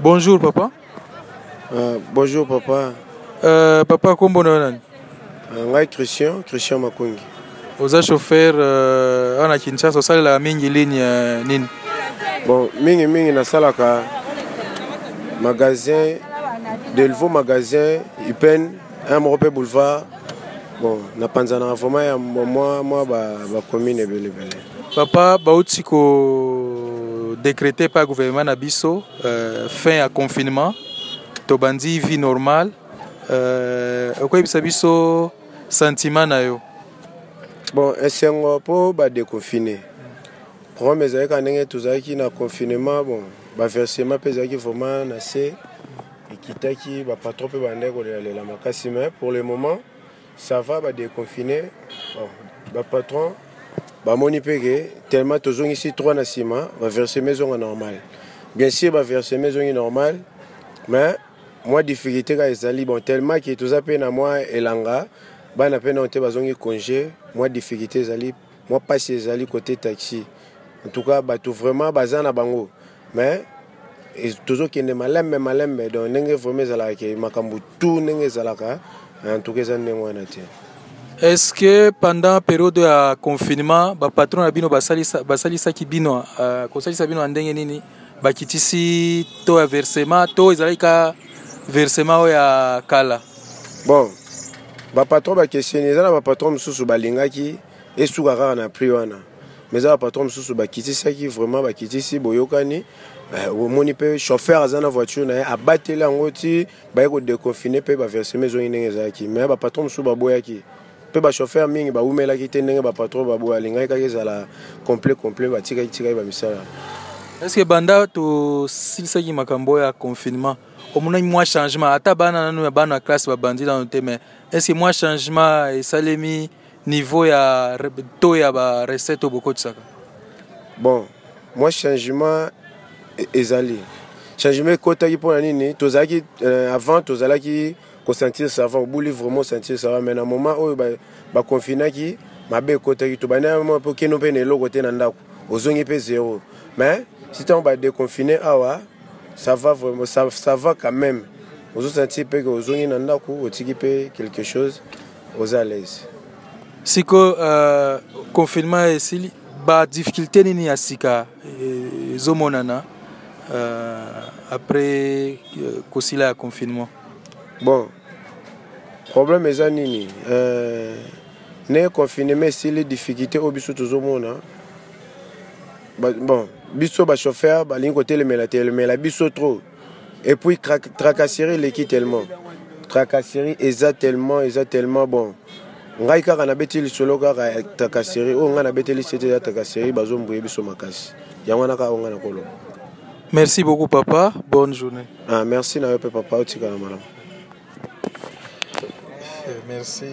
Bonjour papa. Uh, bonjour papa. Uh, papa kombo na nani? Uh, ngai Christian, Christian Makongi. Oza chauffeur uh, ana Kinshasa osalelaka mingi ligne uh, nini? Bon, mingi mingi nasalaka magasin Delvaux magasin Ipen un moko mpe boulevard bon napanzanaka vraiment ya mwa mwa bacommune ebele ebele Papa bauti ko decreter pa gouvernement na biso euh, fin ya confinement tobandi vie normale euh, okoyebisa biso sentiment na yo bon esengo mpo badeconfine rome ezalaki ka ndenge tozalaki na confinement bon baversement mpe ezalaki vraiment na se ekitaki bapatron mpe bandaki kolelalela makasi mais pour le moment Ça va ba déconfiner. Bon, ba patron bamoni mpe ke tellement tozongisi 3 na nsima baversement ezonga normal bien sûr baversement ezongi normal mais mwa difficulté kaka ezali bon tellement ke toza mpe na mwa elanga bana mpe nao te bazongi congé mwa difficulté ezali mwa mpasi ezali kote taxi en tout cas bato vraiment baza na bango mais tozokende malembe malembe donc ndenge vraimen ezalaka ke makambo tout ndenge ezalaka en tout cas eza ndenge wana te est ce que pendant periode ya confinement bapatron na bino basalisaki bino euh, kosalisa bino na ndenge nini bakitisi to ya versement to ezalaki ka versement oyo ya kala bon bapatron bakeseni eza na bapatron mosusu balingaki esuka kaka na prix wana mais eza ba patron mosusu bakitisaki vraiment bakitisi boyokani eh, omoni mpe chauffeur aza na voiture na ye abateli yango ti baye kodeconfine mpe baverseme ezongi ndenge ezalaki mais bapatron mosusu baboyaki mpe bachauffeur mingi bawumelaki te ndenge bapatron baboya alingaki kaka ezala complet complet batikaki tikaki bamisala eske banda tosilisaki makambo ya confinement omonaki mwa changement ata bana nanu ya bana classe babandi nano te mais eske mwa changement esalemi Niveau ya taux ya ba recette oyo bokotisaka? Bon, mwa changement e, ezali. Changement ekotaki mpo na nini? Tozalaki euh, avant tozalaki ko sentir ça va obuli vraiment sentir ça va mais na moment oyo ba, ba confinaki mabe ekotaki tobandaki mwa mpo kino mpe na eloko te na ndako ozongi mpe zero mais si ntango ba déconfiner awa ça va vraiment ça, ça va quand même ozosentir mpe ke ozongi na ndako otiki mpe quelque chose oza alaise siko uh, confinement esili ba difficulté nini ya sika eh, ezomonana uh, après uh, kosila ya confinement bon problème eza nini uh, ne confinement esili difficulté oyo biso tozomona bon biso bachauffeur balingi kotelemela telemela biso trop et puis tracasserie eleki tellement tracasserie eza tellement eza tellement bon ngai kaka nabeti lisolo kaka ya tracasserie oyo ngai nabeteli sete ya tracasserie bazombuye biso makasi yango wana kaka ngai nakoloba merci beaucoup papa bonne journée ah, merci na yo mpe papa otikala malamu eh, merci